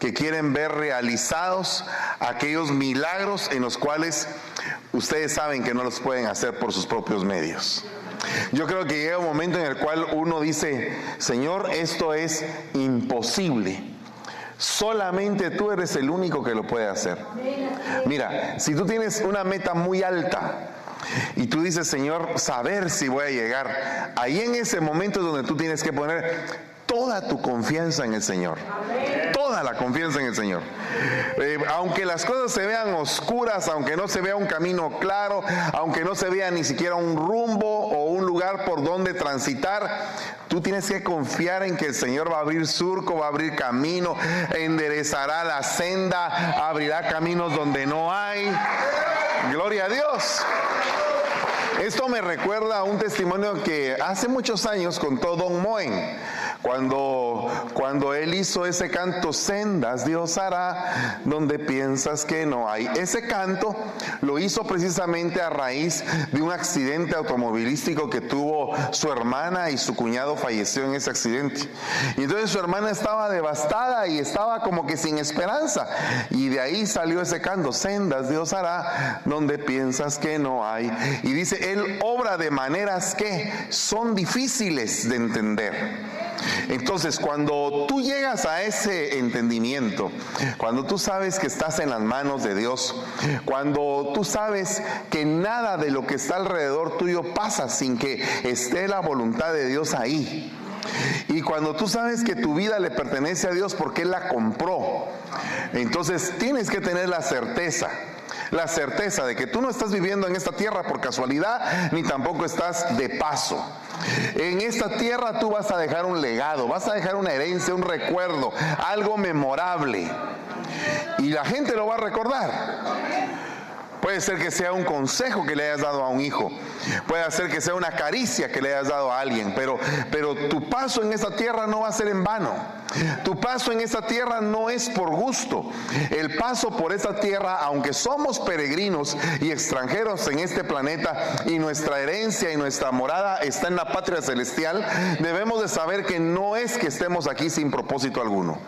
que quieren ver realizados aquellos milagros en los cuales ustedes saben que no los pueden hacer por sus propios medios. Yo creo que llega un momento en el cual uno dice, Señor, esto es imposible. Solamente tú eres el único que lo puede hacer. Mira, si tú tienes una meta muy alta, y tú dices, Señor, saber si voy a llegar. Ahí en ese momento es donde tú tienes que poner toda tu confianza en el Señor. Toda la confianza en el Señor. Eh, aunque las cosas se vean oscuras, aunque no se vea un camino claro, aunque no se vea ni siquiera un rumbo o un lugar por donde transitar, tú tienes que confiar en que el Señor va a abrir surco, va a abrir camino, enderezará la senda, abrirá caminos donde no hay. Gloria a Dios. Esto me recuerda a un testimonio que hace muchos años contó Don Moen. Cuando, cuando él hizo ese canto, sendas Dios hará donde piensas que no hay. Ese canto lo hizo precisamente a raíz de un accidente automovilístico que tuvo su hermana y su cuñado falleció en ese accidente. Y entonces su hermana estaba devastada y estaba como que sin esperanza. Y de ahí salió ese canto, sendas Dios hará donde piensas que no hay. Y dice, él obra de maneras que son difíciles de entender. Entonces, cuando tú llegas a ese entendimiento, cuando tú sabes que estás en las manos de Dios, cuando tú sabes que nada de lo que está alrededor tuyo pasa sin que esté la voluntad de Dios ahí, y cuando tú sabes que tu vida le pertenece a Dios porque Él la compró, entonces tienes que tener la certeza la certeza de que tú no estás viviendo en esta tierra por casualidad, ni tampoco estás de paso. En esta tierra tú vas a dejar un legado, vas a dejar una herencia, un recuerdo, algo memorable. Y la gente lo va a recordar. Puede ser que sea un consejo que le hayas dado a un hijo. Puede ser que sea una caricia que le hayas dado a alguien. Pero, pero tu paso en esta tierra no va a ser en vano. Tu paso en esta tierra no es por gusto. El paso por esta tierra, aunque somos peregrinos y extranjeros en este planeta y nuestra herencia y nuestra morada está en la patria celestial, debemos de saber que no es que estemos aquí sin propósito alguno.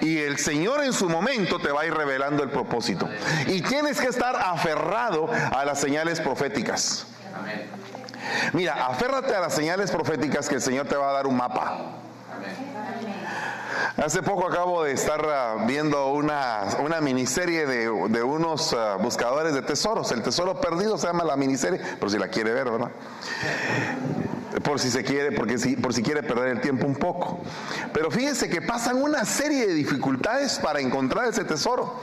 Y el Señor en su momento te va a ir revelando el propósito. Y tienes que estar aferrado a las señales proféticas. Mira, aférrate a las señales proféticas que el Señor te va a dar un mapa. Hace poco acabo de estar ah, viendo una, una miniserie de, de unos ah, buscadores de tesoros. El tesoro perdido se llama la miniserie, por si la quiere ver, ¿verdad? Por si se quiere, porque si, por si quiere perder el tiempo un poco. Pero fíjense que pasan una serie de dificultades para encontrar ese tesoro.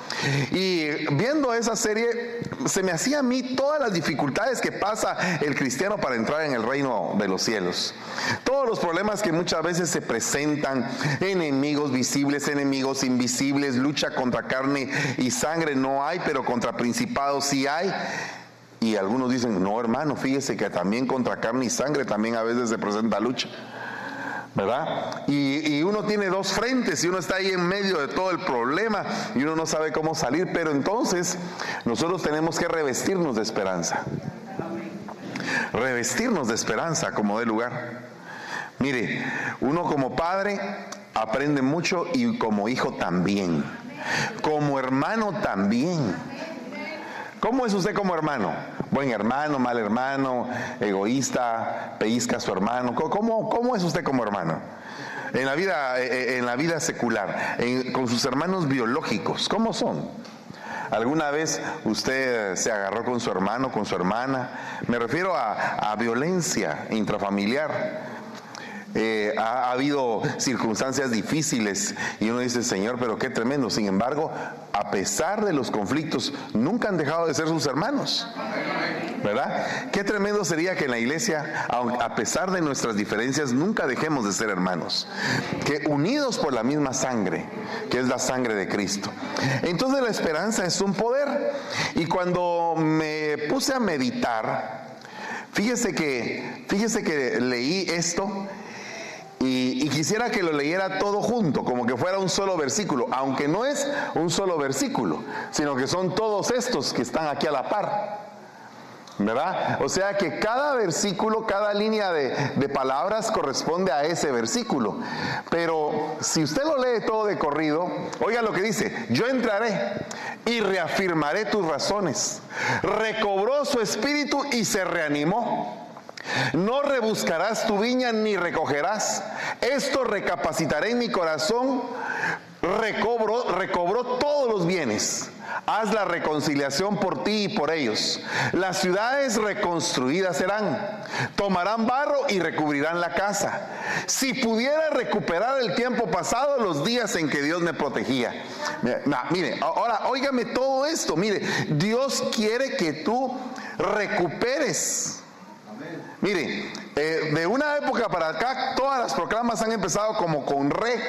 Y viendo esa serie, se me hacía a mí todas las dificultades que pasa el cristiano para entrar en el reino de los cielos. Todos los problemas que muchas veces se presentan, enemigos visibles, enemigos invisibles, lucha contra carne y sangre no hay, pero contra principados sí hay. Y algunos dicen, no hermano, fíjese que también contra carne y sangre también a veces se presenta lucha. ¿verdad? Y, uno tiene dos frentes y uno está ahí en medio de todo el problema y uno no sabe cómo salir, pero entonces nosotros tenemos que revestirnos de esperanza. Revestirnos de esperanza como de lugar. Mire, uno como padre aprende mucho y como hijo también. Como hermano también. ¿Cómo es usted como hermano? Buen hermano, mal hermano, egoísta, pellizca su hermano. ¿Cómo, cómo es usted como hermano? En la vida, eh, eh, en la vida secular, con sus hermanos biológicos, ¿cómo son? ¿Alguna vez usted se agarró con su hermano, con su hermana? Me refiero a, a violencia intrafamiliar. Eh, ha, habido circunstancias difíciles y uno dice, Señor, pero qué tremendo. Sin embargo, a pesar de los conflictos, nunca han dejado de ser sus hermanos. ¿Verdad? Qué tremendo sería que en la iglesia, a pesar de nuestras diferencias, nunca dejemos de ser hermanos. Que unidos por la misma sangre, que es la sangre de Cristo. Entonces la esperanza es un poder. Y cuando me puse a meditar, fíjese que, fíjese que leí esto y, quisiera que lo leyera todo junto, como que fuera un solo versículo, aunque no es un solo versículo, sino que son todos estos que están aquí a la par. ¿verdad? O sea que cada versículo, cada línea de, de, palabras corresponde a ese versículo. Pero si usted lo lee todo de corrido, oiga lo que dice, yo entraré y reafirmaré tus razones. Recobró su espíritu y se reanimó. No rebuscarás tu viña ni recogerás. Esto recapacitaré en mi corazón. Recobro, recobró todos los bienes Haz la reconciliación por ti y por ellos. Las ciudades reconstruidas serán. Tomarán barro y recubrirán la casa. Si pudiera recuperar el tiempo pasado, los días en que Dios me protegía. Mire, ahora óigame todo esto. Mire, Dios quiere que tú recuperes. Mire, eh, de una época para acá, todas las proclamas han empezado como con re.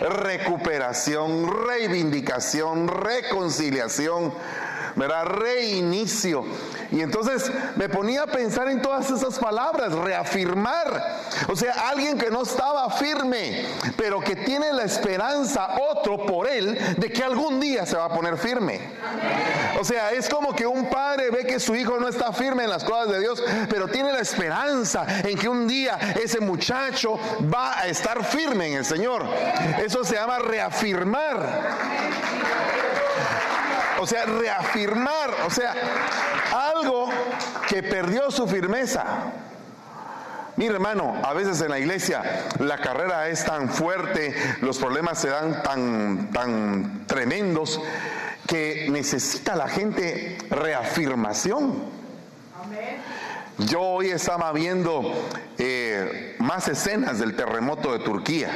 Recuperación, reivindicación, reconciliación, ¿verdad? Reinicio. Y entonces me ponía a pensar en todas esas palabras, reafirmar. O sea, alguien que no estaba firme, pero que tiene la esperanza, otro por él, de que algún día se va a poner firme. O sea, es como que un padre ve que su hijo no está firme en las cosas de Dios, pero tiene la esperanza en que un día ese muchacho va a estar firme en el Señor. Eso se llama reafirmar. O sea, reafirmar, o sea, algo que perdió su firmeza. Mire hermano, a veces en la iglesia la carrera es tan fuerte, los problemas se dan tan, tan tremendos que necesita la gente reafirmación. Yo hoy estaba viendo eh, más escenas del terremoto de Turquía.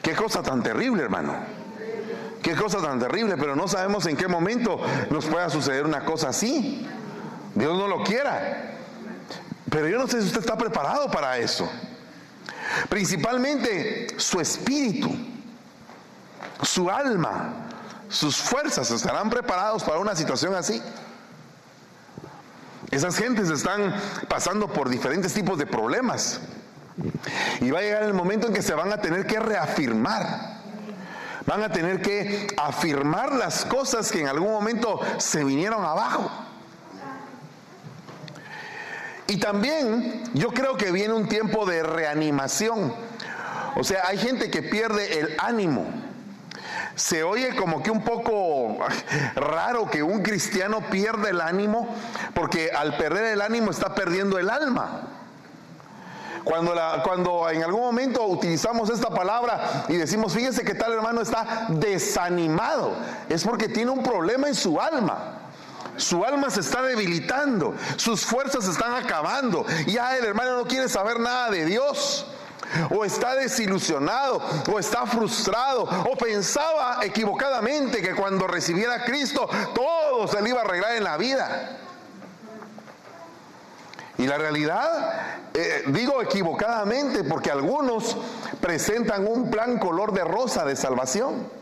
Qué cosa tan terrible, hermano. Qué cosa tan terrible, pero no sabemos en qué momento nos pueda suceder una cosa así. Dios no lo quiera. Pero yo no sé si usted está preparado para eso. Principalmente su espíritu, su alma, sus fuerzas estarán preparados para una situación así. Esas gentes están pasando por diferentes tipos de problemas. Y va a llegar el momento en que se van a tener que reafirmar. Van a tener que afirmar las cosas que en algún momento se vinieron abajo. Y también yo creo que viene un tiempo de reanimación. O sea, hay gente que pierde el ánimo. Se oye como que un poco raro que un cristiano pierda el ánimo, porque al perder el ánimo está perdiendo el alma. Cuando, cuando en algún momento utilizamos esta palabra y decimos, fíjese que tal hermano está desanimado, es porque tiene un problema en su alma. Su alma se está debilitando, sus fuerzas se están acabando. Ya el hermano no quiere saber nada de Dios o está desilusionado, o está frustrado, o pensaba equivocadamente que cuando recibiera a Cristo todo se le iba a arreglar en la vida. Y la realidad, eh, digo equivocadamente, porque algunos presentan un plan color de rosa de salvación.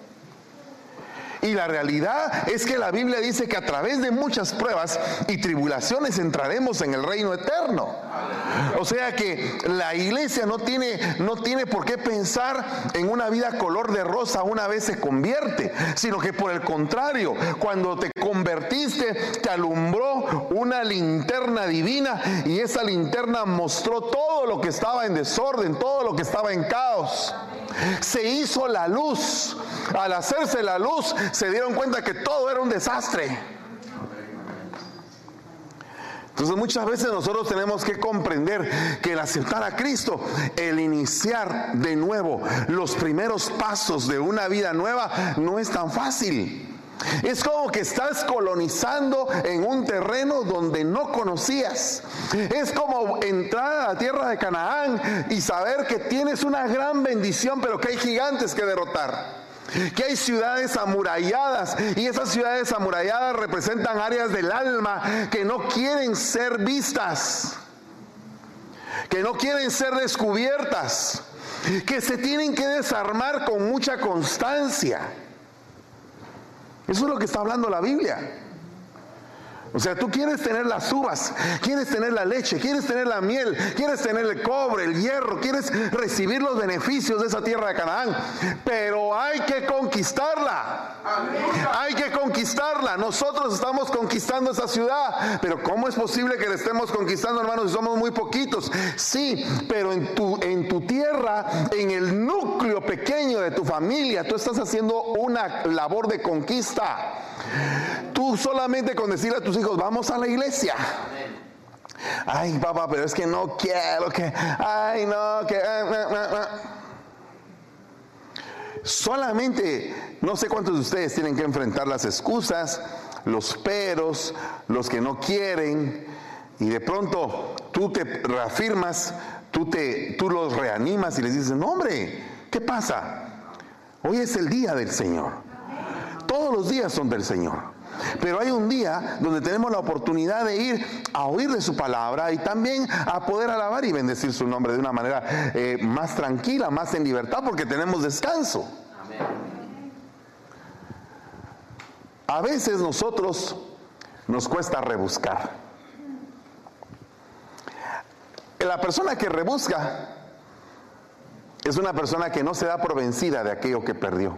Y la realidad es que la Biblia dice que a través de muchas pruebas y tribulaciones entraremos en el reino eterno. O sea que la iglesia no tiene, no tiene por qué pensar en una vida color de rosa una vez se convierte, sino que por el contrario, cuando te convertiste, te alumbró una linterna divina y esa linterna mostró todo lo que estaba en desorden, todo lo que estaba en caos. Se hizo la luz. Al hacerse la luz, se dieron cuenta que todo era un desastre. Entonces muchas veces nosotros tenemos que comprender que el aceptar a Cristo, el iniciar de nuevo los primeros pasos de una vida nueva, no es tan fácil. Es como que estás colonizando en un terreno donde no conocías. Es como entrar a la tierra de Canaán y saber que tienes una gran bendición, pero que hay gigantes que derrotar. Que hay ciudades amuralladas y esas ciudades amuralladas representan áreas del alma que no quieren ser vistas, que no quieren ser descubiertas, que se tienen que desarmar con mucha constancia. Eso es lo que está hablando la Biblia. O sea, tú quieres tener las uvas, quieres tener la leche, quieres tener la miel, quieres tener el cobre, el hierro, quieres recibir los beneficios de esa tierra de Canaán, pero hay que conquistarla. Hay que conquistarla. Nosotros estamos conquistando esa ciudad, pero ¿cómo es posible que la estemos conquistando, hermanos, si somos muy poquitos? Sí, pero en tu, en tu tierra, en el núcleo pequeño de tu familia, tú estás haciendo una labor de conquista. Tú solamente con decirle a tus hijos, vamos a la iglesia. Ay, papá, pero es que no quiero que, ay, no, que... Solamente, no sé cuántos de ustedes tienen que enfrentar las excusas, los peros, los que no quieren, y de pronto tú te reafirmas, tú, te, tú los reanimas y les dices, no hombre, ¿qué pasa? Hoy es el día del Señor. Todos los días son del Señor. Pero hay un día donde tenemos la oportunidad de ir a oír de su palabra y también a poder alabar y bendecir su nombre de una manera eh, más tranquila, más en libertad, porque tenemos descanso. A veces nosotros nos cuesta rebuscar. La persona que rebusca es una persona que no se da por vencida de aquello que perdió.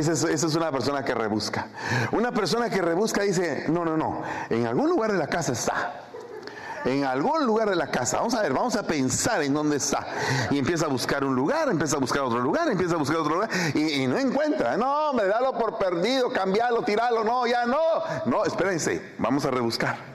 Esa es, una persona que rebusca. Una persona que rebusca dice, no, no, no, en algún lugar de la casa está. En algún lugar de la casa. Vamos a ver, vamos a pensar en dónde está. Y empieza a buscar un lugar, empieza a buscar otro lugar, empieza a buscar otro lugar y, no encuentra. No, me dalo por perdido, cambiarlo, tirarlo. No, ya no. No, espérense, vamos a rebuscar.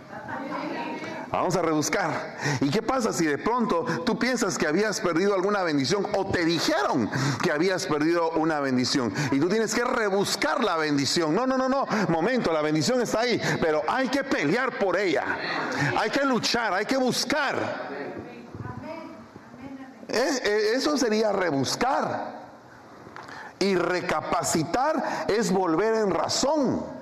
Vamos a rebuscar. ¿Y qué pasa si de pronto tú piensas que habías perdido alguna bendición o te dijeron que habías perdido una bendición y tú tienes que rebuscar la bendición? No, no, no, no. Momento, la bendición está ahí, pero hay que pelear por ella. Hay que luchar, hay que buscar. Eh, eh, eso sería rebuscar. Y recapacitar es volver en razón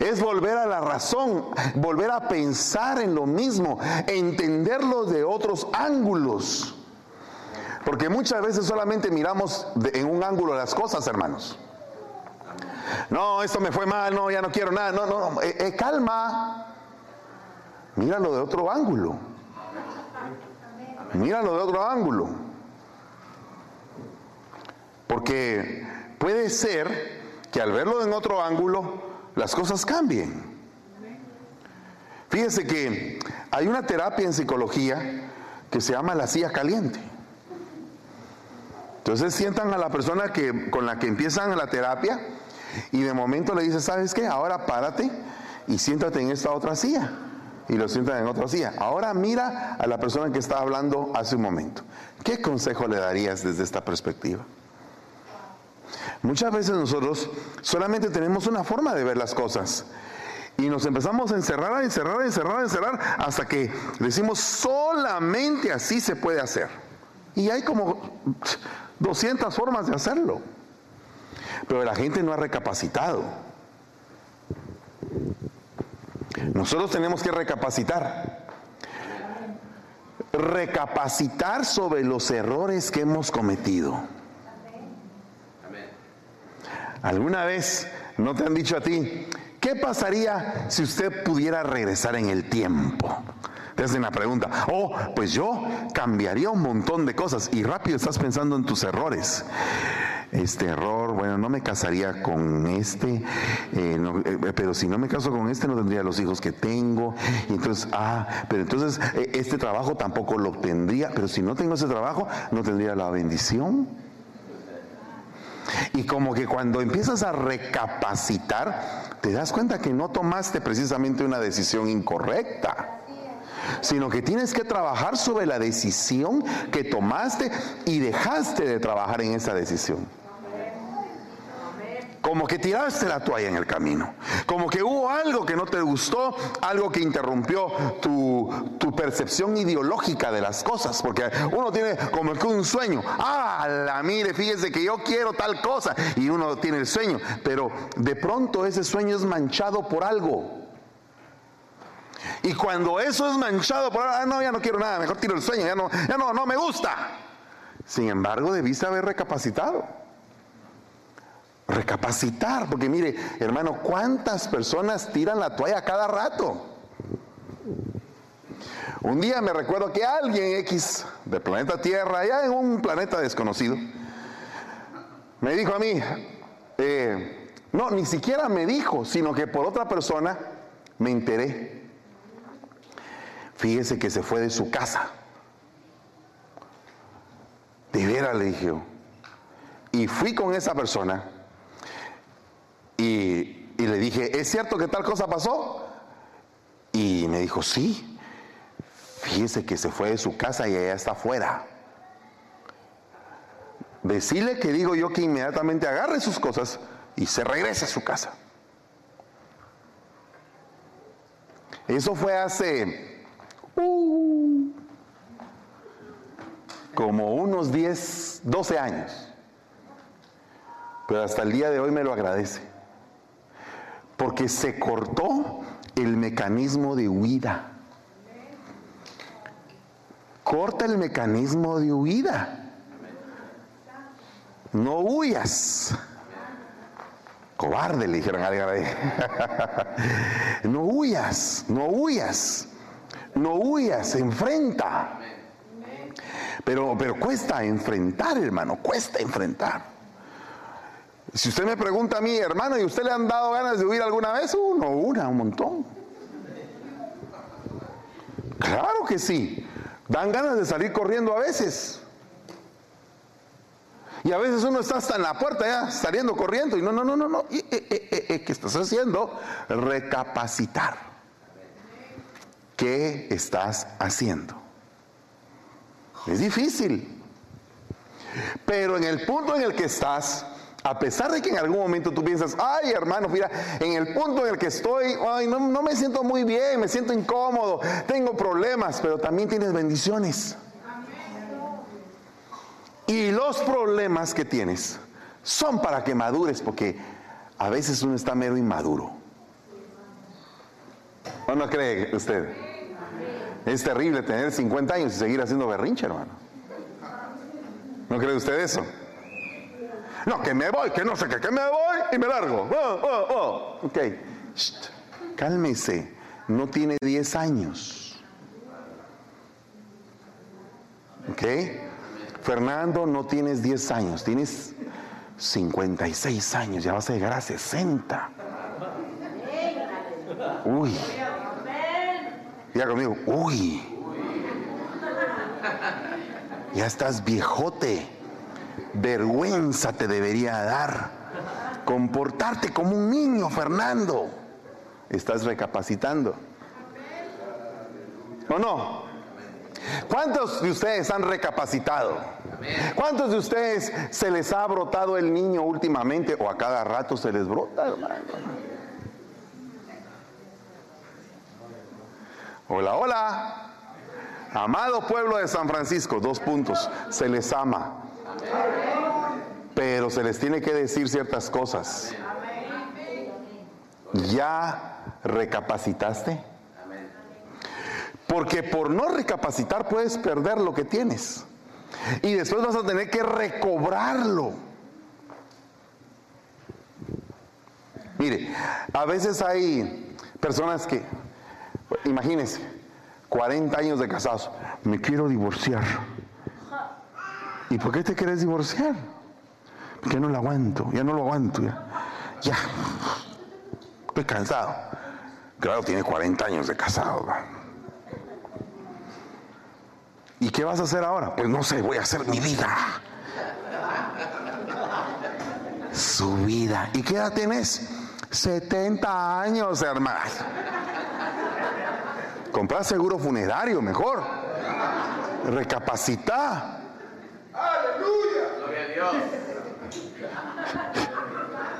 es volver a la razón, volver a pensar en lo mismo, entenderlo de otros ángulos. Porque muchas veces solamente miramos en un ángulo las cosas, hermanos. No, esto me fue mal, no, ya no quiero nada. No, no, eh, eh, calma. Míralo de otro ángulo. Míralo de otro ángulo. Porque puede ser que al verlo en otro ángulo, las cosas cambien. Fíjese que hay una terapia en psicología que se llama la silla caliente. Entonces sientan a la persona que, con la que empiezan la terapia y de momento le dice, ¿sabes qué? Ahora párate y siéntate en esta otra silla. Y lo sientan en otra silla. Ahora mira a la persona que estaba hablando hace un momento. ¿Qué consejo le darías desde esta perspectiva? Muchas veces nosotros solamente tenemos una forma de ver las cosas. Y nos empezamos a encerrar, a encerrar, a encerrar, a encerrar, hasta que decimos solamente así se puede hacer. Y hay como 200 formas de hacerlo. Pero la gente no ha recapacitado. Nosotros tenemos que recapacitar. Recapacitar sobre los errores que hemos cometido. ¿Alguna vez no te han dicho a ti, qué pasaría si usted pudiera regresar en el tiempo? Te hacen la pregunta, oh, pues yo cambiaría un montón de cosas y rápido estás pensando en tus errores. Este error, bueno, no me casaría con este, eh, eh, pero si no me caso con este no tendría los hijos que tengo. Y entonces, ah, pero entonces eh, este trabajo tampoco lo obtendría, pero si no tengo ese trabajo no tendría la bendición. Y como que cuando empiezas a recapacitar, te das cuenta que no tomaste precisamente una decisión incorrecta sino que tienes que trabajar sobre la decisión que tomaste y dejaste de trabajar en esa decisión. Como que tiraste la toalla en el camino. Como que hubo algo que no te gustó, algo que interrumpió tu, tu percepción ideológica de las cosas. Porque uno tiene como que un sueño. Ah, la mire, fíjese que yo quiero tal cosa. Y uno tiene el sueño. Pero de pronto ese sueño es manchado por algo. Y cuando eso es manchado por algo, ah, no, ya no quiero nada, mejor tiro el sueño, ya no, ya no, no me gusta. Sin embargo, debiste haber recapacitado recapacitar, porque mire, hermano, ¿cuántas personas tiran la toalla cada rato? Un día me recuerdo que alguien X de planeta Tierra, allá en un planeta desconocido, me dijo a mí, eh, no, ni siquiera me dijo, sino que por otra persona me enteré. Fíjese que se fue de su casa. De veras le dije Y fui con esa persona y, le dije, ¿es cierto que tal cosa pasó? Y me dijo, sí. Fíjese que se fue de su casa y allá está afuera. Decirle que digo yo que inmediatamente agarre sus cosas y se regrese a su casa. Eso fue hace uh, como unos 10, 12 años. Pero hasta el día de hoy me lo agradece. Porque se cortó el mecanismo de huida. Corta el mecanismo de huida. No huyas. Cobarde, le dijeron a alguien no huyas, no huyas, no huyas, enfrenta. Pero, pero cuesta enfrentar, hermano, cuesta enfrentar. Si usted me pregunta a mí, hermano, ¿y usted le han dado ganas de huir alguna vez? Uno, una, un montón. Claro que sí. Dan ganas de salir corriendo a veces. Y a veces uno está hasta en la puerta ya saliendo corriendo y no, no, no, no, no. Eh, eh, eh, ¿Qué estás haciendo? Recapacitar. ¿Qué estás haciendo? Es difícil. Pero en el punto en el que estás, a pesar de que en algún momento tú piensas, ay hermano, mira, en el punto en el que estoy, ay, no, no me siento muy bien, me siento incómodo, tengo problemas, pero también tienes bendiciones. Y los problemas que tienes son para que madures, porque a veces uno está mero inmaduro. ¿O no cree usted? Es terrible tener 50 años y seguir haciendo berrinche, hermano. ¿No cree usted eso? No, que me voy, que no sé qué, que me voy y me largo. Oh, oh, oh. Ok, cálmese, no tiene 10 años. ¿Ok? Fernando, no tienes 10 años, tienes 56 años, ya vas a llegar a 60. Uy. Ya conmigo, uy. Ya estás viejote. Vergüenza te debería dar. Comportarte como un niño, Fernando. Estás recapacitando. ¿O no? ¿Cuántos de ustedes han recapacitado? ¿Cuántos de ustedes se les ha brotado el niño últimamente o a cada rato se les brota? Hola, hola. Amado pueblo de San Francisco, dos puntos. Se les ama. Pero se les tiene que decir ciertas cosas. ¿Ya recapacitaste? Porque por no recapacitar puedes perder lo que tienes. Y después vas a tener que recobrarlo. Mire, a veces hay personas que, imagínense, 40 años de casados, me quiero divorciar. ¿Y por qué te quieres divorciar? Porque no lo aguanto, ya no lo aguanto, ya. Ya, estoy cansado. Claro, tiene 40 años de casado. ¿Y qué vas a hacer ahora? Pues no sé, voy a hacer mi vida. Su vida. ¿Y qué edad tienes? 70 años, hermano. Comprar seguro funerario mejor. Recapacita. Aleluya. Gloria a Dios.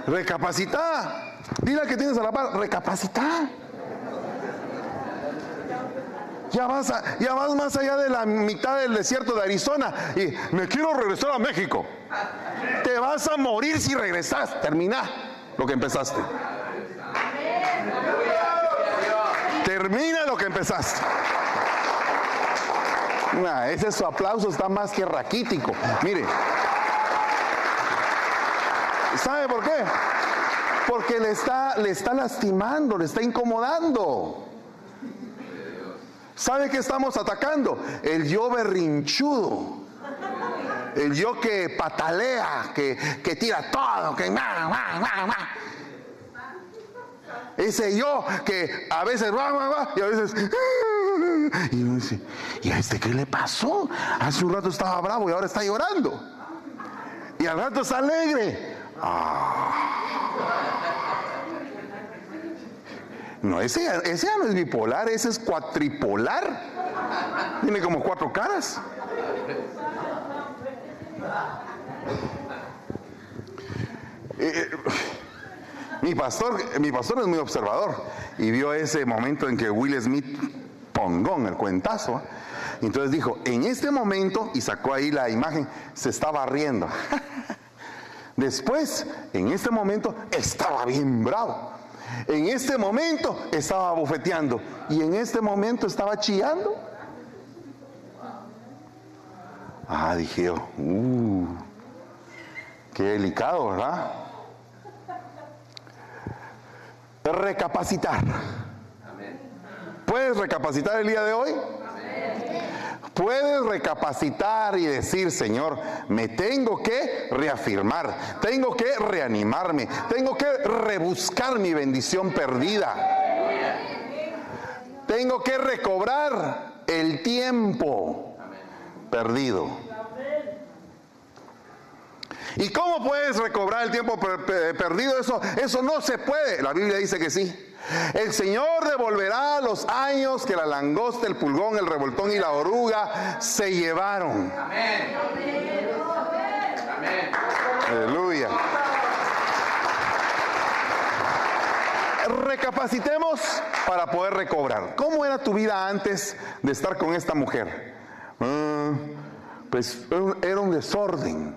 Recapacita. Dile que tienes a la par, recapacita. Ya vas, ya vas más allá de la mitad del desierto de Arizona y me quiero regresar a México. Te vas a morir si regresas. Termina lo que empezaste. Termina lo que empezaste. ese su aplauso está más que raquítico. Mire. ¿Sabe por qué? Porque le está, le está lastimando, le está incomodando. ¿Sabe qué estamos atacando? El yo berrinchudo. El yo que patalea, que, que tira todo, que... Ese yo que a veces va, va, va, y a veces. Y uno dice, ¿y a este qué le pasó? Hace un rato estaba bravo y ahora está llorando. Y al rato está alegre. Ah. No, ese, ese ya no es bipolar, ese es cuatripolar. Tiene como cuatro caras. Eh, eh, mi pastor, mi pastor es muy observador y vio ese momento en que Will Smith pongó el cuentazo. entonces dijo, en este momento, y sacó ahí la imagen, se estaba riendo. Después, en este momento, estaba bien bravo. En este momento estaba bofeteando. Y en este momento estaba chillando. Ah, dije yo, uh, qué delicado, ¿verdad? recapacitar. ¿Puedes recapacitar el día de hoy? Puedes recapacitar y decir, Señor, me tengo que reafirmar, tengo que reanimarme, tengo que rebuscar mi bendición perdida. Tengo que recobrar el tiempo perdido. ¿Y cómo puedes recobrar el tiempo perdido? Eso, eso no se puede. La Biblia dice que sí. El Señor devolverá los años que la langosta, el pulgón, el revoltón y la oruga se llevaron. Amén. Aleluya. Recapacitemos para poder recobrar. ¿Cómo era tu vida antes de estar con esta mujer? Ah, pues era un desorden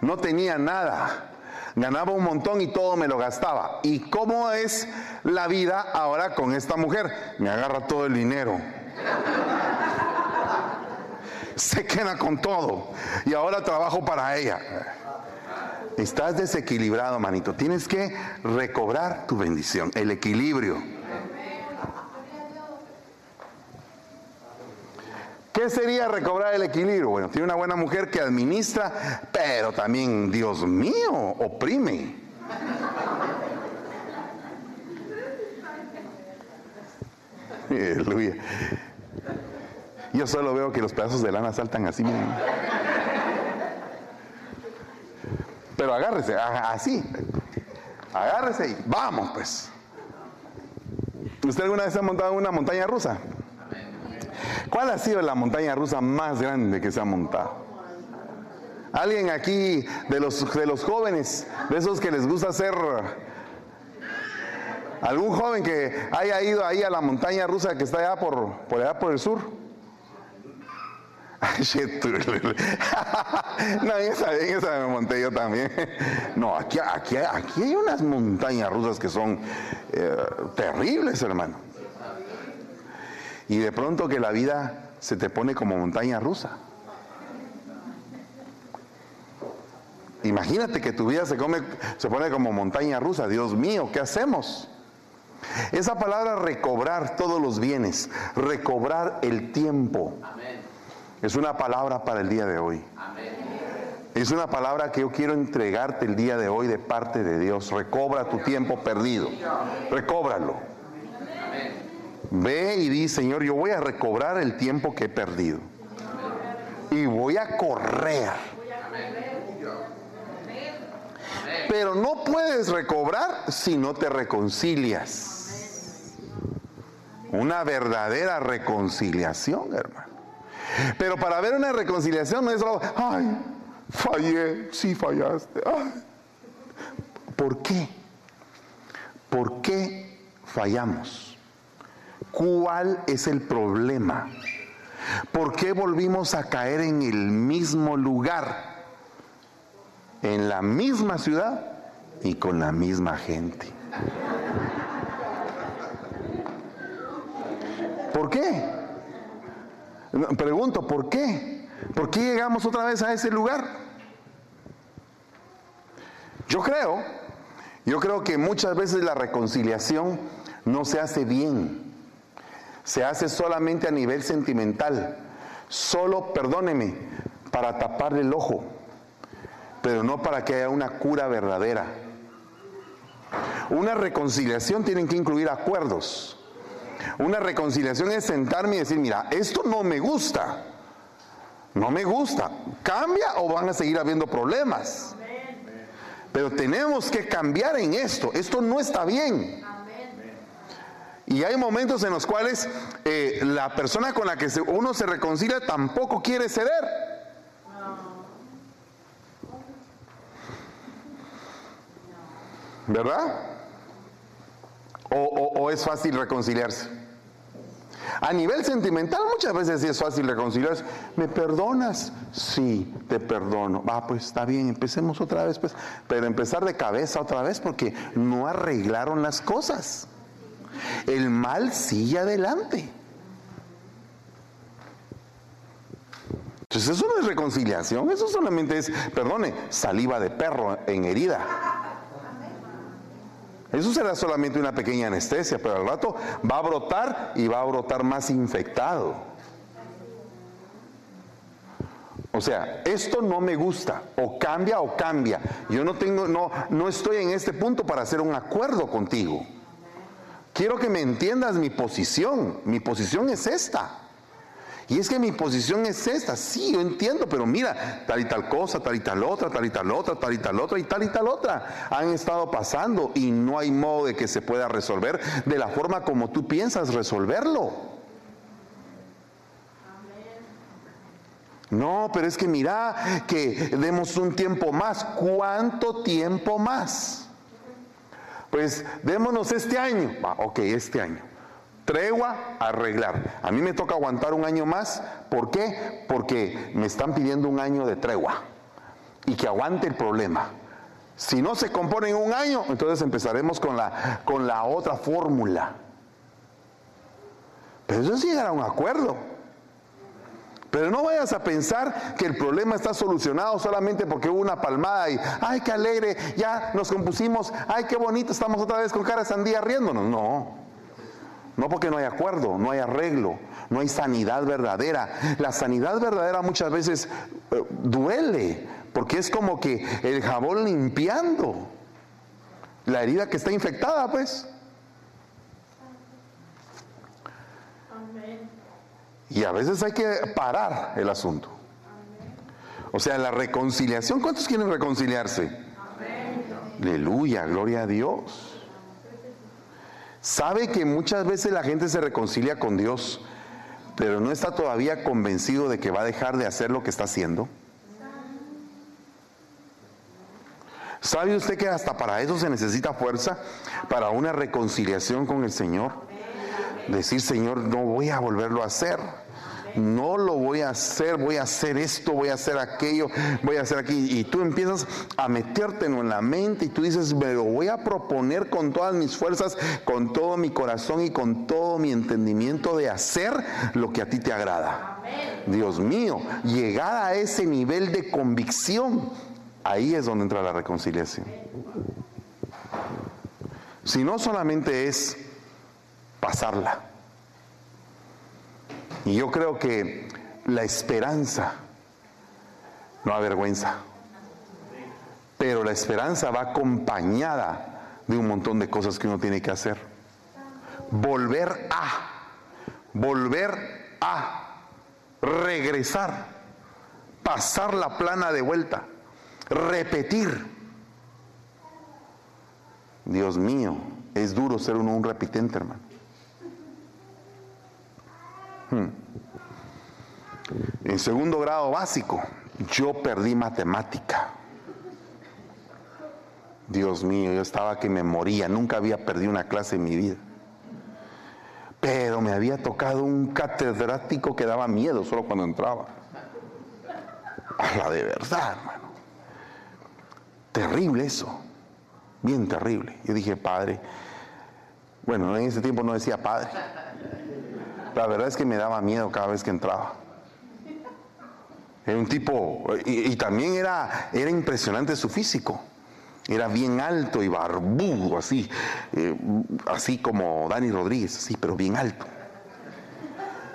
no tenía nada. Ganaba un montón y todo me lo gastaba. ¿Y cómo es la vida ahora con esta mujer? Me agarra todo el dinero. Se queda con todo. Y ahora trabajo para ella. Estás desequilibrado, manito. Tienes que recobrar tu bendición, el equilibrio. ¿Qué sería recobrar el equilibrio? Bueno, tiene una buena mujer que administra, pero también, Dios mío, oprime. Aleluya. Yo solo veo que los pedazos de lana saltan así, miren. Pero agárrese, así. Agárrese y vamos, pues. ¿Usted alguna vez ha montado una montaña rusa? ¿Cuál ha sido la montaña rusa más grande que se ha montado? Alguien aquí de los, de los jóvenes, de esos que les gusta hacer, algún joven que haya ido ahí a la montaña rusa que está allá por, por allá por el sur. no, esa, esa me monté yo también. No, aquí, aquí, aquí hay unas montañas rusas que son eh, terribles, hermano y de pronto que la vida se te pone como montaña rusa. Imagínate que tu vida se, come, se pone como montaña rusa. Dios mío, ¿qué hacemos? Esa palabra recobrar todos los bienes, recobrar el tiempo, es una palabra para el día de hoy. Es una palabra que yo quiero entregarte el día de hoy de parte de Dios. Recobra tu tiempo perdido. Recóbralo. Ve y di, Señor, yo voy a recobrar el tiempo que he perdido. Y voy a correr. Pero no puedes recobrar si no te reconcilias. Una verdadera reconciliación, hermano. Pero para ver una reconciliación no es solo, ay, fallé, sí fallaste. ¿Por qué? ¿Por qué fallamos? ¿Cuál es el problema? ¿Por qué volvimos a caer en el mismo lugar? En la misma ciudad y con la misma gente. ¿Por qué? Pregunto, ¿por qué? ¿Por qué llegamos otra vez a ese lugar? Yo creo, yo creo que muchas veces la reconciliación no se hace bien, se hace solamente a nivel sentimental, solo, perdóneme, para taparle el ojo, pero no para que haya una cura verdadera. Una reconciliación tiene que incluir acuerdos. Una reconciliación es sentarme y decir, mira, esto no me gusta. No me gusta. ¿Cambia o van a seguir habiendo problemas? Pero tenemos que cambiar en esto. Esto no está bien. Y hay momentos en los cuales eh, la persona con la que uno se reconcilia tampoco quiere ceder. ¿Verdad? o es fácil reconciliarse? A nivel sentimental muchas veces sí es fácil reconciliarse. ¿Me perdonas? Sí, te perdono. Va, pues está bien, empecemos otra vez, pues. Pero empezar de cabeza otra vez porque no arreglaron las cosas. El mal sigue adelante. Entonces eso no es reconciliación, eso solamente es, perdone, saliva de perro en herida. Eso será solamente una pequeña anestesia, pero al rato va a brotar y va a brotar más infectado. O sea, esto no me gusta, o cambia o cambia. Yo no tengo, no, no estoy en este punto para hacer un acuerdo contigo. Quiero que me entiendas mi posición. Mi posición es esta. Y es que mi posición es esta, sí, yo entiendo, pero mira, tal y tal cosa, tal y tal otra, tal y tal otra, tal y tal otra y tal y tal otra han estado pasando y no hay modo de que se pueda resolver de la forma como tú piensas resolverlo. No, pero es que mira que demos un tiempo más. ¿Cuánto tiempo más? Pues démonos este año. Va, ok, este año. Tregua, arreglar. A mí me toca aguantar un año más. ¿Por qué? Porque me están pidiendo un año de tregua y que aguante el problema. Si no se compone en un año, entonces empezaremos con la, con la otra fórmula. Pero eso es llegar a un acuerdo. Pero no vayas a pensar que el problema está solucionado solamente porque hubo una palmada y, ay, qué alegre, ya nos compusimos, ay, qué bonito, estamos otra vez con cara de sandía riéndonos. No. No porque no hay acuerdo, no hay arreglo, no hay sanidad verdadera. La sanidad verdadera muchas veces eh, duele, porque es como que el jabón limpiando la herida que está infectada, pues. Y a veces hay que parar el asunto. O sea, la reconciliación, ¿cuántos quieren reconciliarse? Aleluya, gloria a Dios. Sabe que muchas veces la gente se reconcilia con Dios, pero no está todavía convencido de que va a dejar de hacer lo que está haciendo. ¿Sabe usted que hasta para eso se necesita fuerza? Para una reconciliación con el Señor. Decir, Señor, no voy a volverlo a hacer no lo voy a hacer, voy a hacer esto, voy a hacer aquello, voy a hacer aquí. Y tú empiezas a metértelo en la mente y tú dices, me lo voy a proponer con todas mis fuerzas, con todo mi corazón y con todo mi entendimiento de hacer lo que a ti te agrada. Dios mío, llegar a ese nivel de convicción, ahí es donde entra la reconciliación. Si no solamente es pasarla, y yo creo que la esperanza no avergüenza, pero la esperanza va acompañada de un montón de cosas que uno tiene que hacer. Volver a, volver a, regresar, pasar la plana de vuelta, repetir. Dios mío, es duro ser uno un repitente, hermano. Hmm. En segundo grado básico, yo perdí matemática. Dios mío, yo estaba que me moría, nunca había perdido una clase en mi vida. Pero me había tocado un catedrático que daba miedo solo cuando entraba. A la de verdad, hermano. Terrible eso. Bien terrible. Yo dije, padre. Bueno, en ese tiempo no decía padre. La verdad es que me daba miedo cada vez que entraba. Era un tipo, y, también era, era impresionante su físico. Era bien alto y barbudo, así, eh, así como Dani Rodríguez, así, pero bien alto.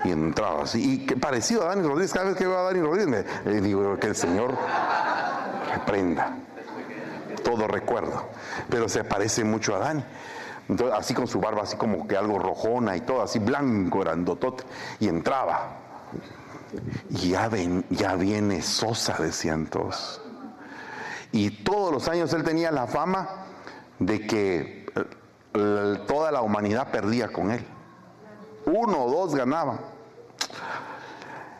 Y entraba así, y que parecido a Dani Rodríguez, cada vez que veo a Dani Rodríguez, me digo que el Señor reprenda. Todo recuerdo, pero se parece mucho a Dani. Entonces, así con su barba, así como que algo rojona y todo, así blanco, grandotote, y entraba. Y ya, ven, ya viene Sosa, decían todos. Y todos los años él tenía la fama de que eh, toda la humanidad perdía con él. Uno o dos ganaban.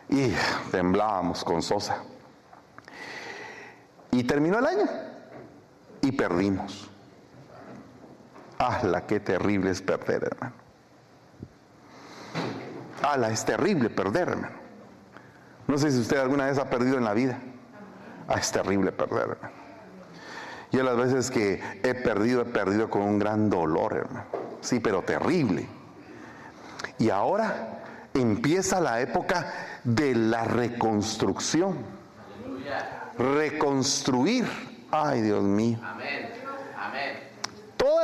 Y temblábamos con Sosa. Y terminó el año y perdimos. ¡Hala, qué terrible es perder, hermano! ¡Hala, es terrible perder, hermano! No sé si usted alguna vez ha perdido en la vida. ¡Ah, es terrible perder, hermano! Yo las veces que he perdido, he perdido con un gran dolor, hermano. Sí, pero terrible. Y ahora empieza la época de la reconstrucción. Reconstruir. Ay, Dios mío. Amén.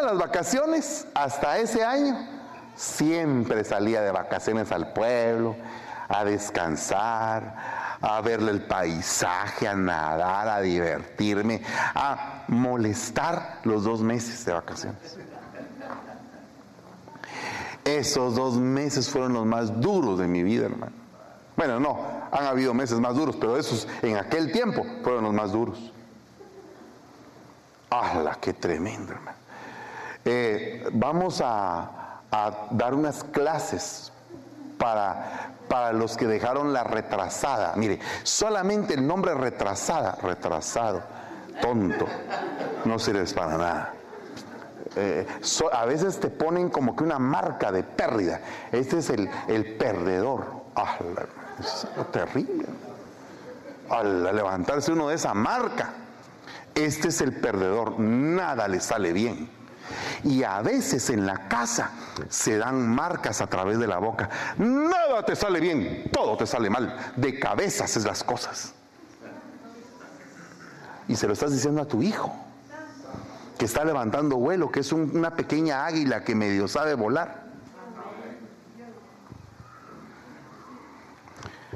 Las vacaciones, hasta ese año, siempre salía de vacaciones al pueblo, a descansar, a verle el paisaje, a nadar, a divertirme, a molestar los dos meses de vacaciones. Esos dos meses fueron los más duros de mi vida, hermano. Bueno, no, han habido meses más duros, pero esos en aquel tiempo fueron los más duros. ¡Hala, qué tremendo, hermano! Eh, vamos a, dar unas clases para, para los que dejaron la retrasada. Mire, solamente el nombre retrasada, retrasado, tonto, no sirve para nada. Eh, a veces te ponen como que una marca de pérdida. Este es el, perdedor. Ah, terrible. Al levantarse uno de esa marca, este es el perdedor. Nada le sale bien. Y a veces en la casa se dan marcas a través de la boca. Nada te sale bien, todo te sale mal. De cabezas es las cosas. Y se lo estás diciendo a tu hijo, que está levantando vuelo, que es una pequeña águila que medio sabe volar.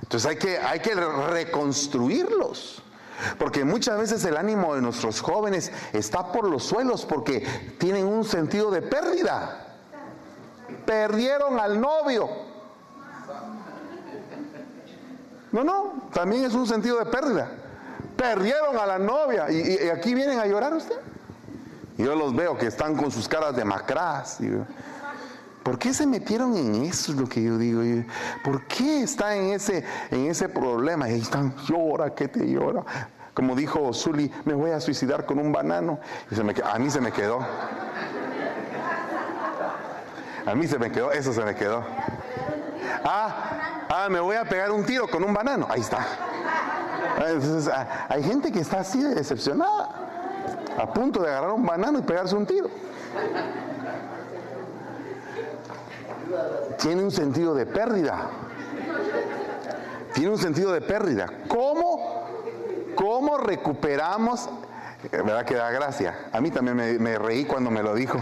Entonces hay que, hay que reconstruirlos. Porque muchas veces el ánimo de nuestros jóvenes está por los suelos porque tienen un sentido de pérdida. Perdieron al novio. No, no, también es un sentido de pérdida. Perdieron a la novia y, aquí vienen a llorar usted. Yo los veo que están con sus caras de macrás. ¿Por qué se metieron en eso? Es lo que yo digo. ¿Por qué está en ese, en ese problema? Y ahí están, llora, que te llora. Como dijo Zully, me voy a suicidar con un banano. A mí se me quedó. A mí se me quedó, eso se me quedó. Ah, ah, me voy a pegar un tiro con un banano. Ahí está. Entonces, ah, hay gente que está así de decepcionada, a punto de agarrar un banano y pegarse un tiro. Tiene un sentido de pérdida. Tiene un sentido de pérdida. ¿Cómo, cómo recuperamos? ¿Verdad que da gracia? A mí también me, reí cuando me lo dijo.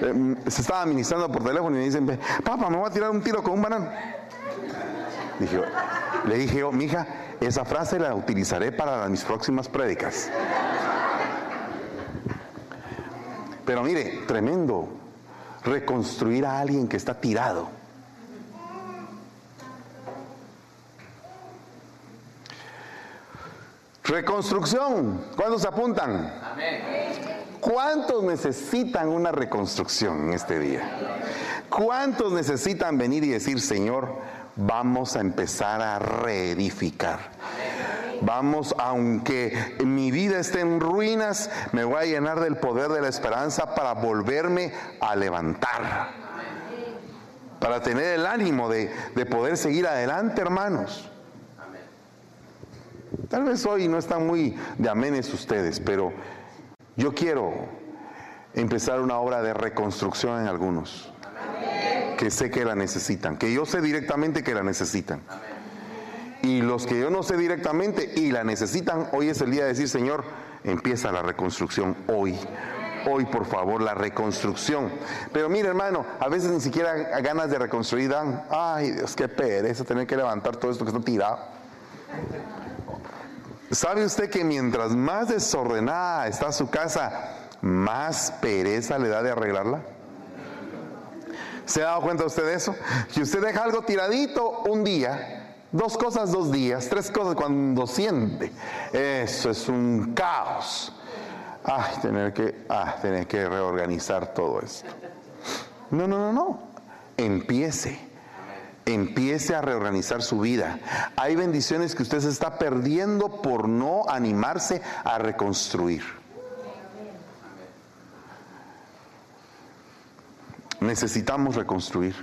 Eh, se estaba ministrando por teléfono y me dicen, papá, me voy a tirar un tiro con un banano. le dije yo, mija, esa frase la utilizaré para mis próximas prédicas. Pero mire, tremendo reconstruir a alguien que está tirado. Reconstrucción. ¿Cuántos apuntan? ¿Cuántos necesitan una reconstrucción en este día? ¿Cuántos necesitan venir y decir, Señor, vamos a empezar a reedificar? Vamos, aunque mi vida esté en ruinas, me voy a llenar del poder de la esperanza para volverme a levantar. Para tener el ánimo de, poder seguir adelante, hermanos. Tal vez hoy no están muy de amenes ustedes, pero yo quiero empezar una obra de reconstrucción en algunos que sé que la necesitan, que yo sé directamente que la necesitan. Y los que yo no sé directamente y la necesitan, hoy es el día de decir, Señor, empieza la reconstrucción hoy. Hoy, por favor, la reconstrucción. Pero mire, hermano, a veces ni siquiera ganas de reconstruir dan. Ay, Dios, qué pereza tener que levantar todo esto que está tirado. ¿Sabe usted que mientras más desordenada está su casa, más pereza le da de arreglarla? ¿Se ha dado cuenta usted de eso? Que usted deja algo tiradito un día, dos cosas dos días, tres cosas cuando siente. Eso es un caos. Ay, tener que, ah, tener que reorganizar todo esto. No, no, no, no. Empiece. Empiece a reorganizar su vida. Hay bendiciones que usted se está perdiendo por no animarse a reconstruir. Necesitamos reconstruir.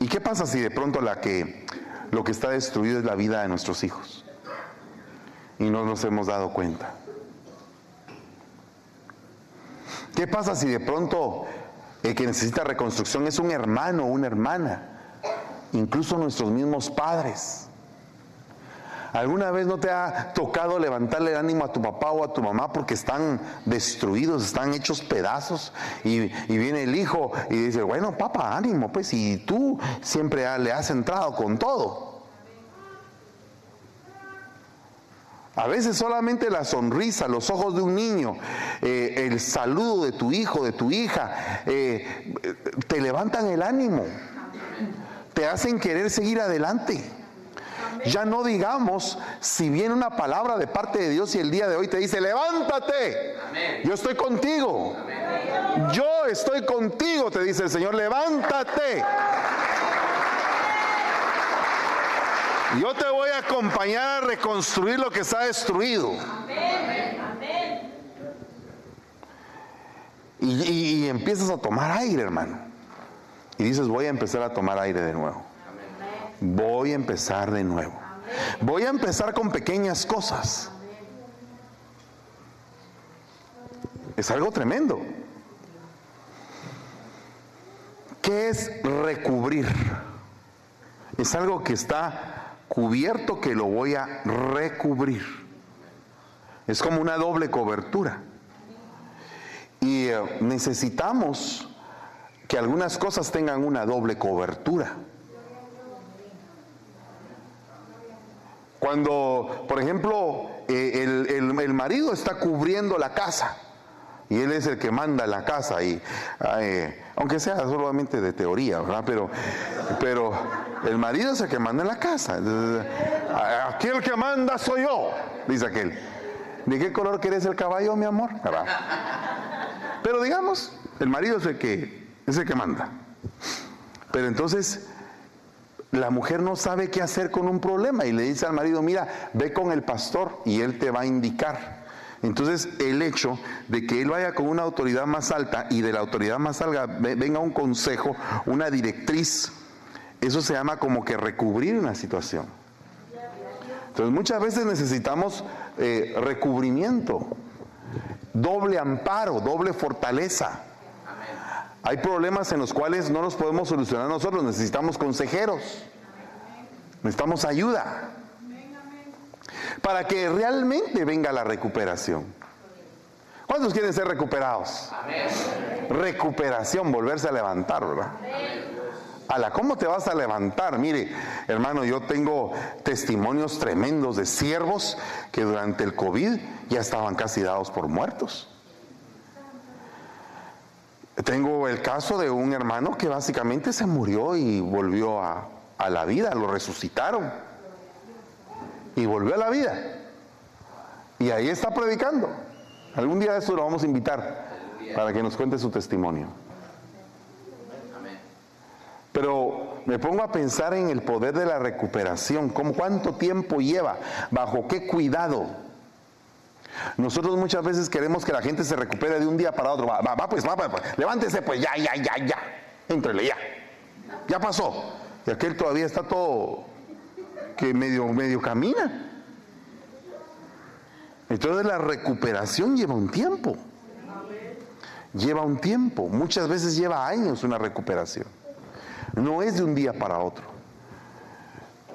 ¿Y qué pasa si de pronto la que lo que está destruido es la vida de nuestros hijos? Y no nos hemos dado cuenta. ¿Qué pasa si de pronto el que necesita reconstrucción es un hermano o una hermana? Incluso nuestros mismos padres. ¿Alguna vez no te ha tocado levantarle el ánimo a tu papá o a tu mamá porque están destruidos, están hechos pedazos? Y, viene el hijo y dice, bueno, papá, ánimo, pues, y tú siempre le has entrado con todo. A veces solamente la sonrisa, los ojos de un niño, eh, el saludo de tu hijo, de tu hija, eh, te levantan el ánimo, te hacen querer seguir adelante. Ya no digamos si viene una palabra de parte de Dios y el día de hoy te dice, levántate, yo estoy contigo. Yo estoy contigo, te dice el Señor, levántate. Yo te voy a acompañar a reconstruir lo que está destruido. Y, y, empiezas a tomar aire, hermano. Y dices, voy a empezar a tomar aire de nuevo voy a empezar de nuevo. Voy a empezar con pequeñas cosas. Es algo tremendo. ¿Qué es recubrir? Es algo que está cubierto que lo voy a recubrir. Es como una doble cobertura. Y eh, necesitamos que algunas cosas tengan una doble cobertura. Cuando, por ejemplo, eh, el, marido está cubriendo la casa y él es el que manda la casa y aunque sea solamente de teoría, ¿verdad? Pero, pero el marido es el que manda la casa. Aquí el que manda soy yo, dice aquel. ¿De qué color quieres el caballo, mi amor? Pero digamos, el marido es el que es el que manda. Pero entonces la mujer no sabe qué hacer con un problema y le dice al marido, mira, ve con el pastor y él te va a indicar. Entonces el hecho de que él vaya con una autoridad más alta y de la autoridad más alta venga un consejo, una directriz, eso se llama como que recubrir una situación. Entonces muchas veces necesitamos eh, recubrimiento, doble amparo, doble fortaleza. Hay problemas en los cuales no los podemos solucionar nosotros, necesitamos consejeros, necesitamos ayuda para que realmente venga la recuperación. ¿Cuántos quieren ser recuperados? Recuperación, volverse a levantar, ¿verdad? la ¿cómo te vas a levantar? Mire, hermano, yo tengo testimonios tremendos de siervos que durante el COVID ya estaban casi dados por muertos. Tengo el caso de un hermano que básicamente se murió y volvió a, la vida, lo resucitaron. Y volvió a la vida. Y ahí está predicando. Algún día de eso lo vamos a invitar para que nos cuente su testimonio. Pero me pongo a pensar en el poder de la recuperación, ¿cómo, cuánto tiempo lleva, bajo qué cuidado. Nosotros muchas veces queremos que la gente se recupere de un día para otro. Va, va, pues, va, levántese, pues, ya, ya, ya, ya. Entrele, ya. Ya pasó. Y aquel todavía está todo que medio, medio camina. Entonces la recuperación lleva un tiempo. Lleva un tiempo. Muchas veces lleva años una recuperación. No es de un día para otro.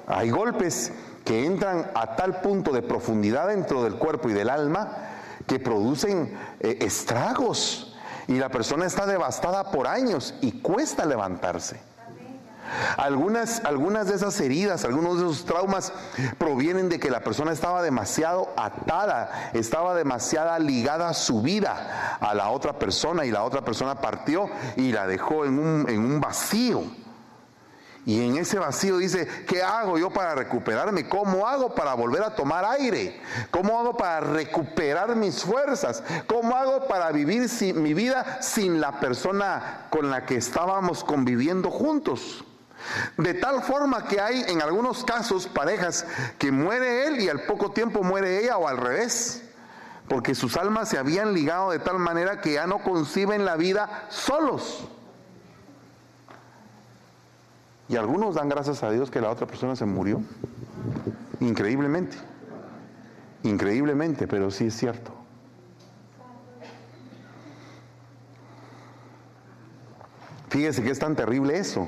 Hay golpes que entran a tal punto de profundidad dentro del cuerpo y del alma que producen eh, estragos y la persona está devastada por años y cuesta levantarse. Algunas, algunas de esas heridas, algunos de esos traumas provienen de que la persona estaba demasiado atada, estaba demasiado ligada a su vida, a la otra persona, y la otra persona partió y la dejó en un, en un vacío. Y en ese vacío dice, ¿qué hago yo para recuperarme? ¿Cómo hago para volver a tomar aire? ¿Cómo hago para recuperar mis fuerzas? ¿Cómo hago para vivir mi vida sin la persona con la que estábamos conviviendo juntos? De tal forma que hay en algunos casos parejas que muere él y al poco tiempo muere ella o al revés. Porque sus almas se habían ligado de tal manera que ya no conciben la vida solos. Y algunos dan gracias a Dios que la otra persona se murió. Increíblemente. Increíblemente, pero sí es cierto. Fíjese que es tan terrible eso,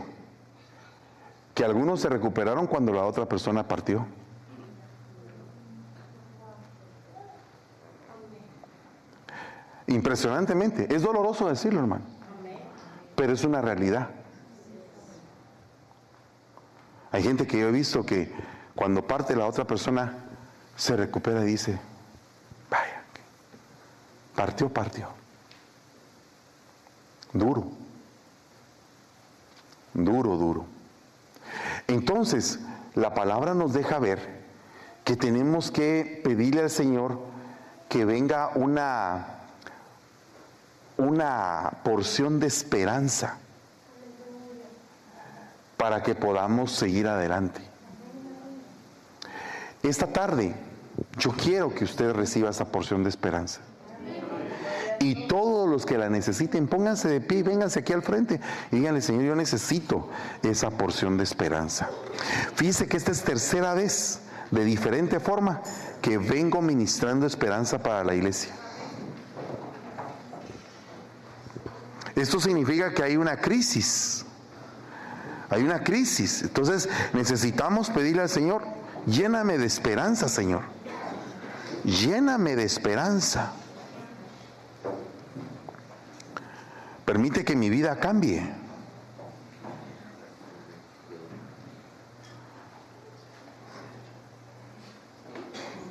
que algunos se recuperaron cuando la otra persona partió. Impresionantemente. Es doloroso decirlo, hermano, pero es una realidad. Hay gente que yo he visto que cuando parte la otra persona se recupera y dice, vaya, partió, partió. Duro, duro, duro. Entonces, la palabra nos deja ver que tenemos que pedirle al Señor que venga una, una porción de esperanza para que podamos seguir adelante. Esta tarde yo quiero que usted reciba esa porción de esperanza. Y todos los que la necesiten, pónganse de pie y vénganse aquí al frente y díganle, Señor, yo necesito esa porción de esperanza. Fíjese que esta es tercera vez, de diferente forma, que vengo ministrando esperanza para la iglesia. Esto significa que hay una crisis hay una crisis. Entonces necesitamos pedirle al Señor, lléname de esperanza, Señor. Lléname de esperanza. Permite que mi vida cambie.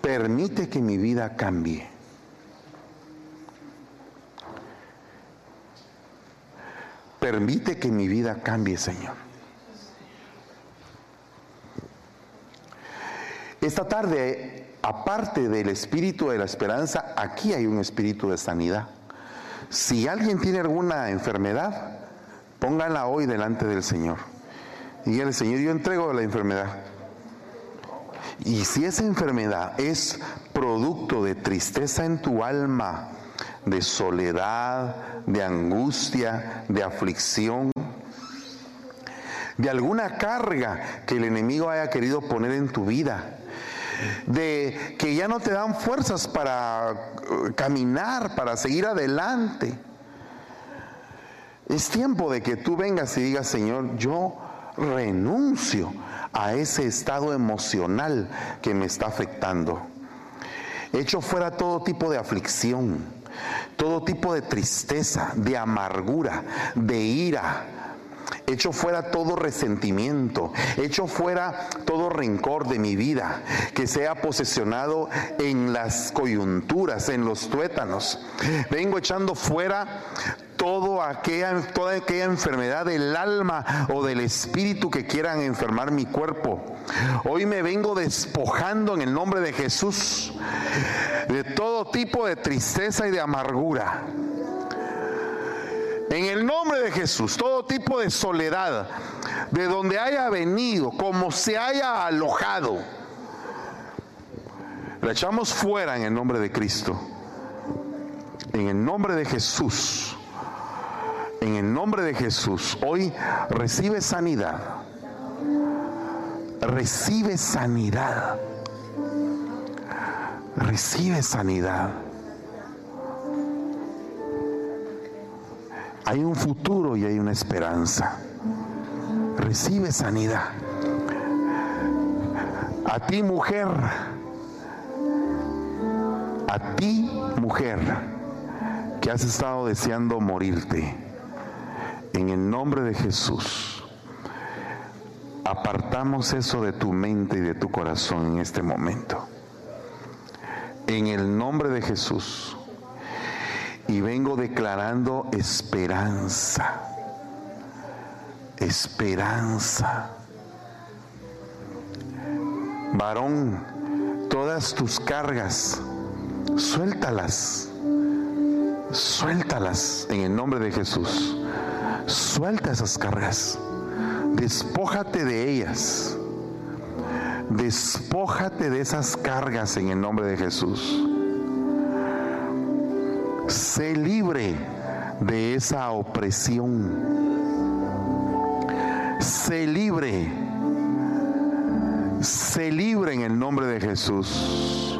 Permite que mi vida cambie. Permite que mi vida cambie, Señor. Esta tarde, aparte del espíritu de la esperanza, aquí hay un espíritu de sanidad. Si alguien tiene alguna enfermedad, póngala hoy delante del Señor. Dígale, Señor, yo entrego la enfermedad. Y si esa enfermedad es producto de tristeza en tu alma, de soledad, de angustia, de aflicción, de alguna carga que el enemigo haya querido poner en tu vida, de que ya no te dan fuerzas para uh, caminar, para seguir adelante. Es tiempo de que tú vengas y digas, Señor, yo renuncio a ese estado emocional que me está afectando. Echo fuera todo tipo de aflicción, todo tipo de tristeza, de amargura, de ira, Hecho fuera todo resentimiento, hecho fuera todo rencor de mi vida, que sea posesionado en las coyunturas, en los tuétanos. Vengo echando fuera todo aquella, toda aquella enfermedad del alma o del espíritu que quieran enfermar mi cuerpo. Hoy me vengo despojando en el nombre de Jesús de todo tipo de tristeza y de amargura. En el nombre de Jesús, todo tipo de soledad, de donde haya venido, como se haya alojado, la echamos fuera en el nombre de Cristo. En el nombre de Jesús. En el nombre de Jesús. Hoy recibe sanidad. Recibe sanidad. Recibe sanidad. Hay un futuro y hay una esperanza. Recibe sanidad. A ti mujer, A ti, mujer, que has estado deseando morirte, en el nombre de Jesús, apartamos eso de tu mente y de tu corazón en este momento. En el nombre de Jesús. Y vengo declarando esperanza. Esperanza. Varón, todas tus cargas, suéltalas. Suéltalas en el nombre de Jesús. Suelta esas cargas. Despójate de ellas. Despójate de esas cargas en el nombre de Jesús. Sé libre de esa opresión. Sé libre. Sé libre en el nombre de Jesús.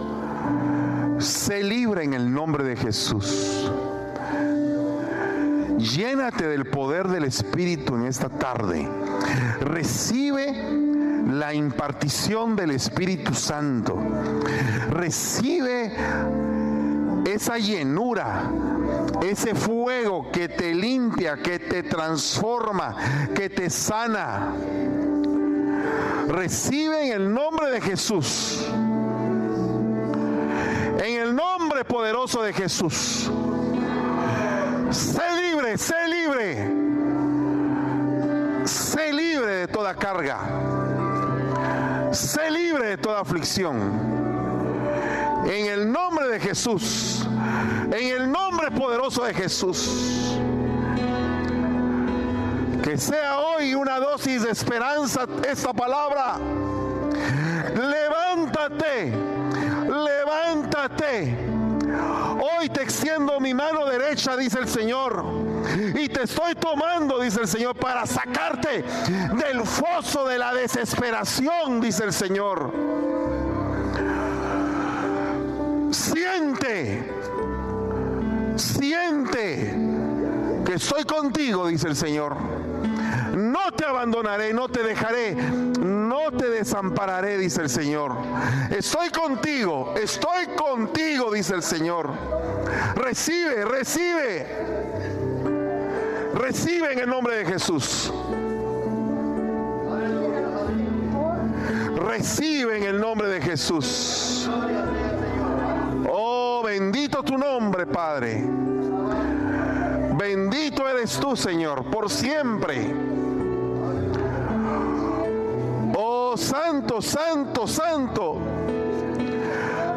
Sé libre en el nombre de Jesús. Llénate del poder del Espíritu en esta tarde. Recibe la impartición del Espíritu Santo. Recibe esa llenura, ese fuego que te limpia, que te transforma, que te sana. Recibe en el nombre de Jesús. En el nombre poderoso de Jesús. Sé libre, sé libre. Sé libre de toda carga. Sé libre de toda aflicción. En el nombre de Jesús. En el nombre poderoso de Jesús. Que sea hoy una dosis de esperanza esta palabra. Levántate. Levántate Hoy te extiendo mi mano derecha, dice el Señor. Y te estoy tomando, dice el Señor, para sacarte del foso de la desesperación, dice el Señor. Siente, siente que estoy contigo, dice el Señor. No te abandonaré, no te dejaré, no te desampararé, dice el Señor. Estoy contigo, estoy contigo, dice el Señor. Recibe, recibe. Recibe en el nombre de Jesús. Recibe en el nombre de Jesús. Bendito tu nombre, Padre. Bendito eres tú, Señor, por siempre. Oh, santo, santo, santo.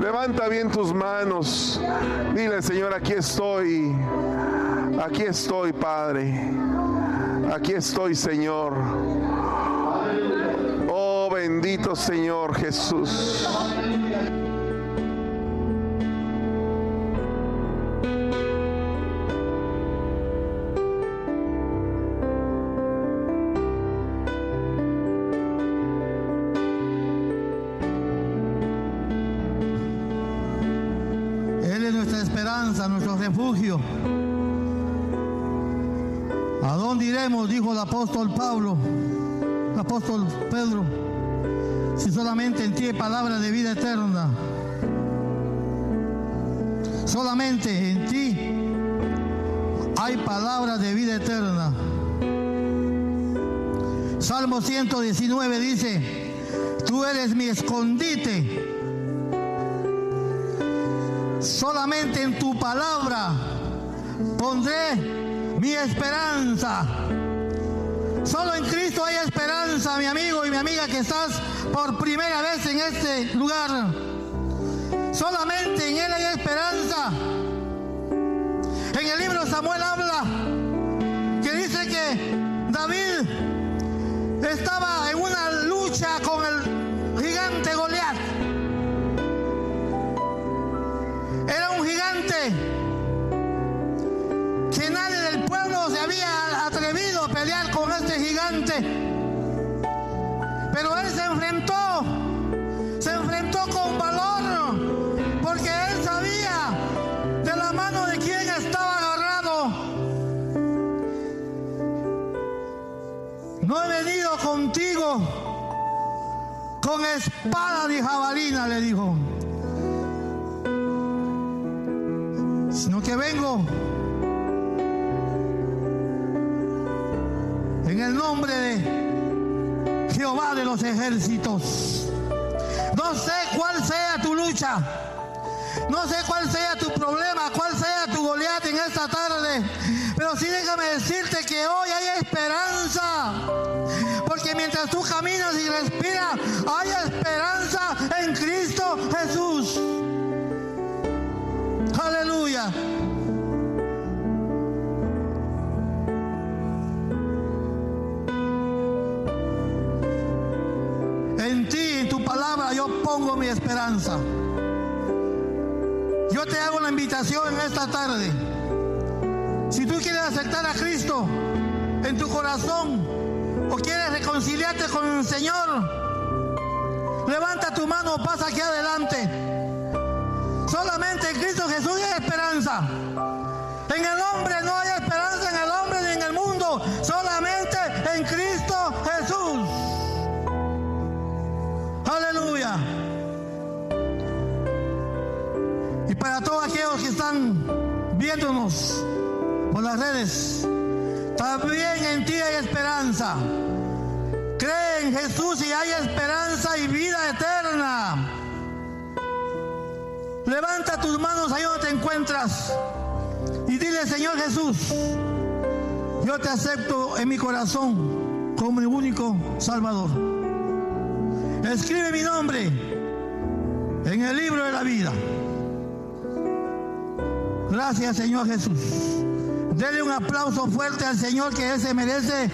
Levanta bien tus manos. Dile, Señor, aquí estoy. Aquí estoy, Padre. Aquí estoy, Señor. Oh, bendito Señor Jesús. ¿A dónde iremos? Dijo el apóstol Pablo, el apóstol Pedro, si solamente en ti hay palabra de vida eterna. Solamente en ti hay palabra de vida eterna. Salmo 119 dice, tú eres mi escondite Solamente en tu palabra pondré mi esperanza. Solo en Cristo hay esperanza, mi amigo y mi amiga que estás por primera vez en este lugar. Solamente en Él hay esperanza. En el libro Samuel habla que dice que David estaba Pero él se enfrentó, se enfrentó con valor, porque él sabía de la mano de quién estaba agarrado. No he venido contigo con espada de jabalina, le dijo. sino que vengo en el nombre de Jehová de los ejércitos. No sé cuál sea tu lucha. No sé cuál sea tu problema, cuál sea tu Goliat en esta tarde. Pero sí déjame decirte que hoy hay esperanza. Porque mientras tú caminas y respiras, hay esperanza yo pongo mi esperanza. Yo te hago la invitación en esta tarde. Si tú quieres aceptar a Cristo en tu corazón o quieres reconciliarte con el Señor, levanta tu mano, pasa aquí adelante. Solamente en Cristo Jesús hay esperanza. En el hombre no hay para todos aquellos que están viéndonos por las redes, también en ti hay esperanza. Cree en Jesús y hay esperanza y vida eterna. Levanta tus manos ahí donde te encuentras y dile, Señor Jesús, yo te acepto en mi corazón como mi único Salvador. Escribe mi nombre en el libro de la vida. Gracias, Señor Jesús. Dele un aplauso fuerte al Señor que se merece.